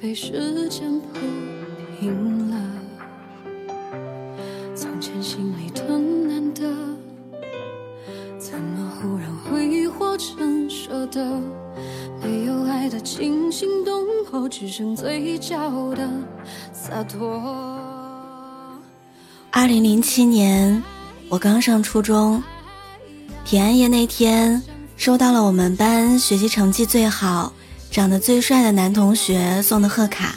被时间铺平了。从前心里的难得，怎么忽然挥霍成舍得？没有爱的惊心动魄，只剩嘴角的洒脱。二零零七年，我刚上初中，平安夜那天，收到了我们班学习成绩最好、长得最帅的男同学送的贺卡。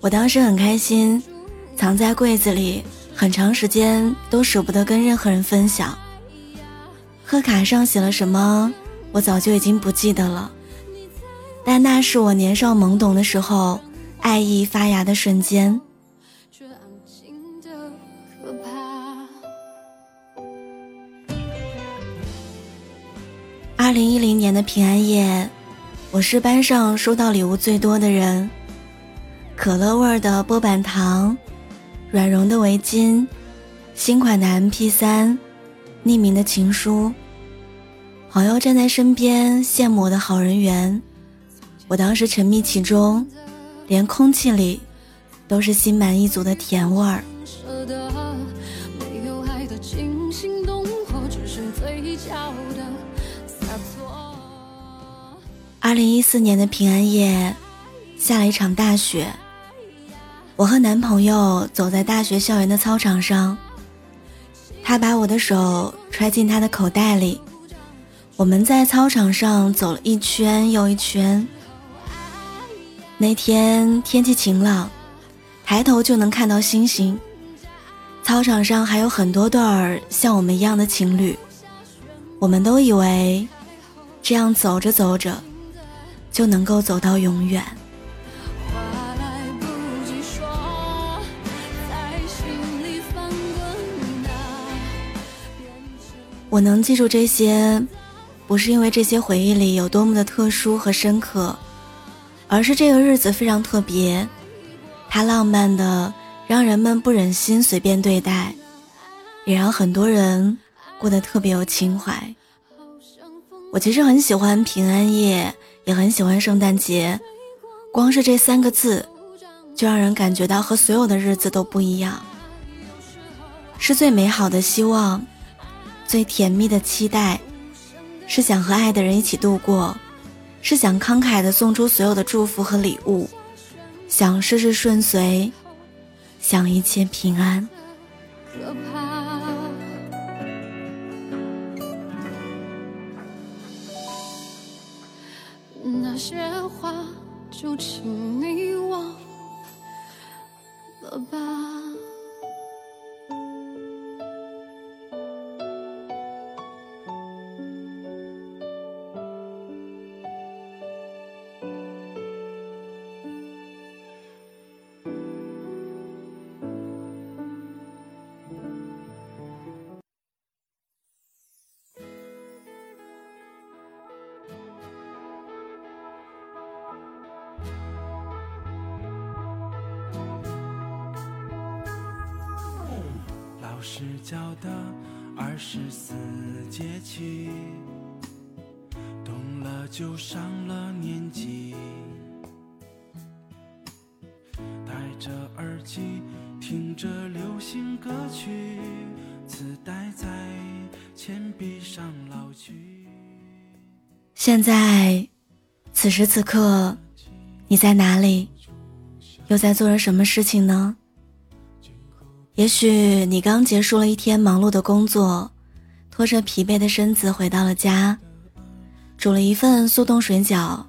我当时很开心，藏在柜子里。很长时间都舍不得跟任何人分享。贺卡上写了什么，我早就已经不记得了。但那是我年少懵懂的时候，爱意发芽的瞬间。二零一零年的平安夜，我是班上收到礼物最多的人。可乐味的波板糖。软绒的围巾，新款的 MP 三，匿名的情书，朋友站在身边羡慕我的好人缘，我当时沉迷其中，连空气里都是心满意足的甜味儿。二零一四年的平安夜，下了一场大雪。我和男朋友走在大学校园的操场上，他把我的手揣进他的口袋里，我们在操场上走了一圈又一圈。那天天气晴朗，抬头就能看到星星。操场上还有很多对儿像我们一样的情侣，我们都以为这样走着走着就能够走到永远。我能记住这些，不是因为这些回忆里有多么的特殊和深刻，而是这个日子非常特别，它浪漫的让人们不忍心随便对待，也让很多人过得特别有情怀。我其实很喜欢平安夜，也很喜欢圣诞节，光是这三个字，就让人感觉到和所有的日子都不一样，是最美好的希望。最甜蜜的期待，是想和爱的人一起度过，是想慷慨的送出所有的祝福和礼物，想事事顺遂，想一切平安。可怕。那些话，就请你忘了吧。是教的二十四节气，懂了就上了年纪。戴着耳机听着流行歌曲，磁带在铅笔上老去。现在，此时此刻，你在哪里？又在做着什么事情呢？也许你刚结束了一天忙碌的工作，拖着疲惫的身子回到了家，煮了一份速冻水饺，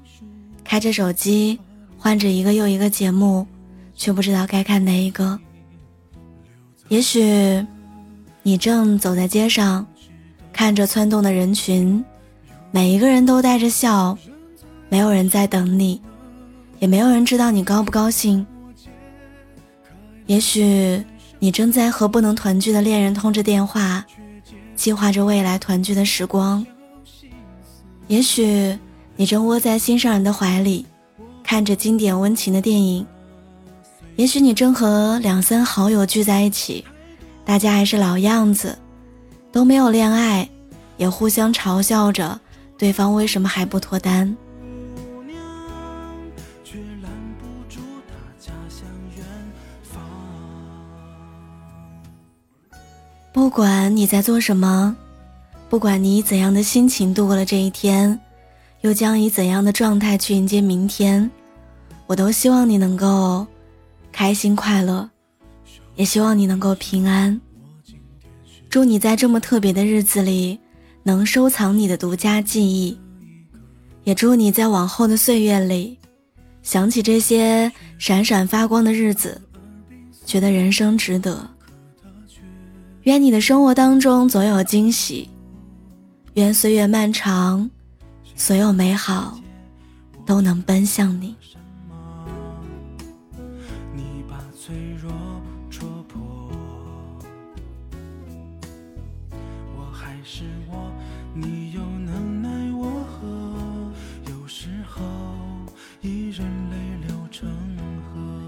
开着手机换着一个又一个节目，却不知道该看哪一个。也许你正走在街上，看着窜动的人群，每一个人都带着笑，没有人在等你，也没有人知道你高不高兴。也许。你正在和不能团聚的恋人通着电话，计划着未来团聚的时光。也许你正窝在心上人的怀里，看着经典温情的电影。也许你正和两三好友聚在一起，大家还是老样子，都没有恋爱，也互相嘲笑着对方为什么还不脱单。不管你在做什么，不管你以怎样的心情度过了这一天，又将以怎样的状态去迎接明天，我都希望你能够开心快乐，也希望你能够平安。祝你在这么特别的日子里，能收藏你的独家记忆，也祝你在往后的岁月里，想起这些闪闪发光的日子，觉得人生值得。愿你的生活当中总有惊喜，愿岁月漫长，所有美好都能奔向你。你把脆弱戳破。我还是我，你又能奈我何？有时候，一人泪流成河。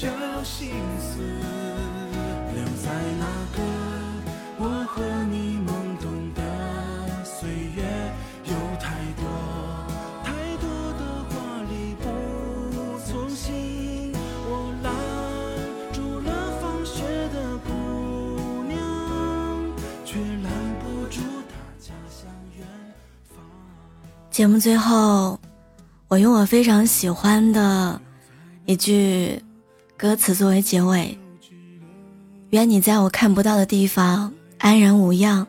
小心思，留在那个我和你懵懂的岁月，有太多太多的华丽不从心。我拦住了放学的姑娘，却拦不住她家乡远方。节目最后。我用我非常喜欢的一句歌词作为结尾：愿你在我看不到的地方安然无恙，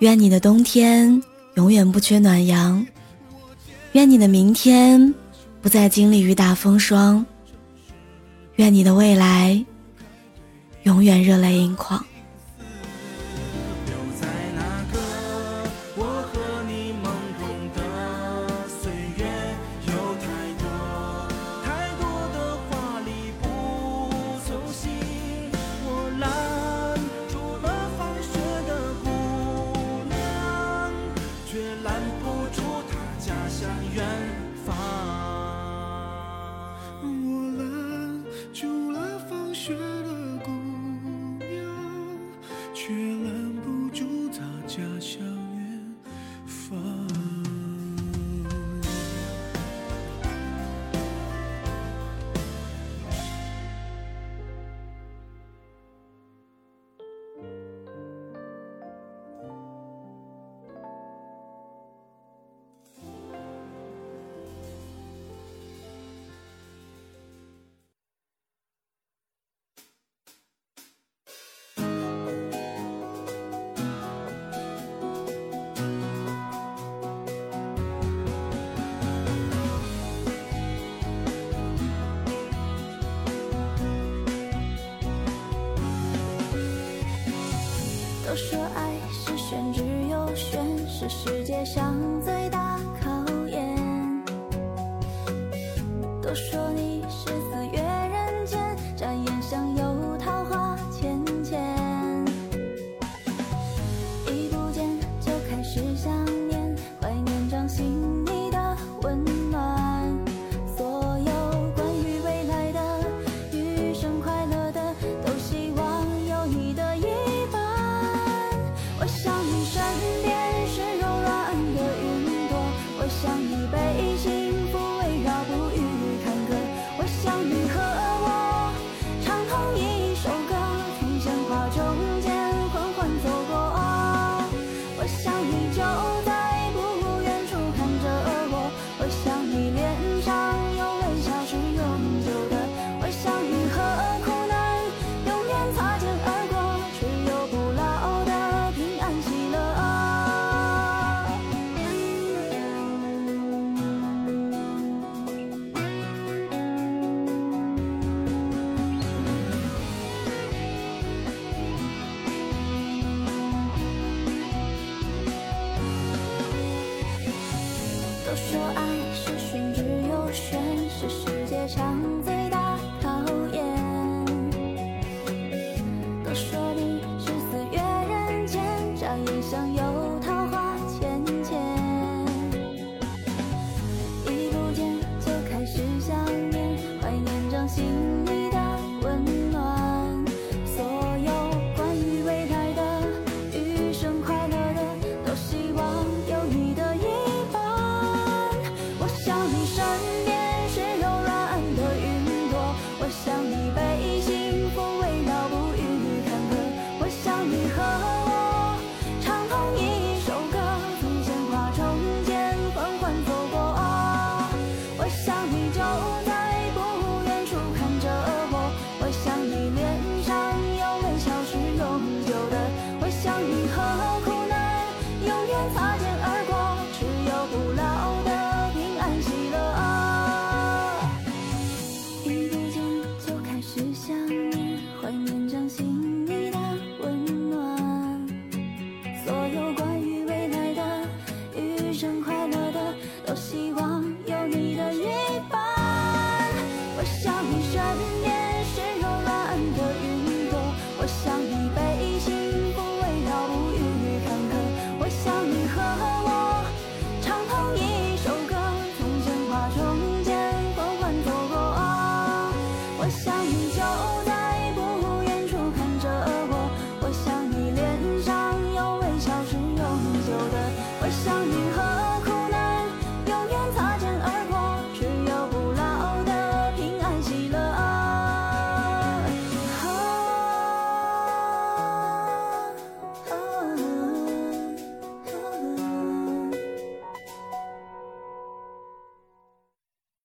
愿你的冬天永远不缺暖阳，愿你的明天不再经历雨打风霜，愿你的未来永远热泪盈眶。都说爱是玄之又玄，是世界上最大考验。都说你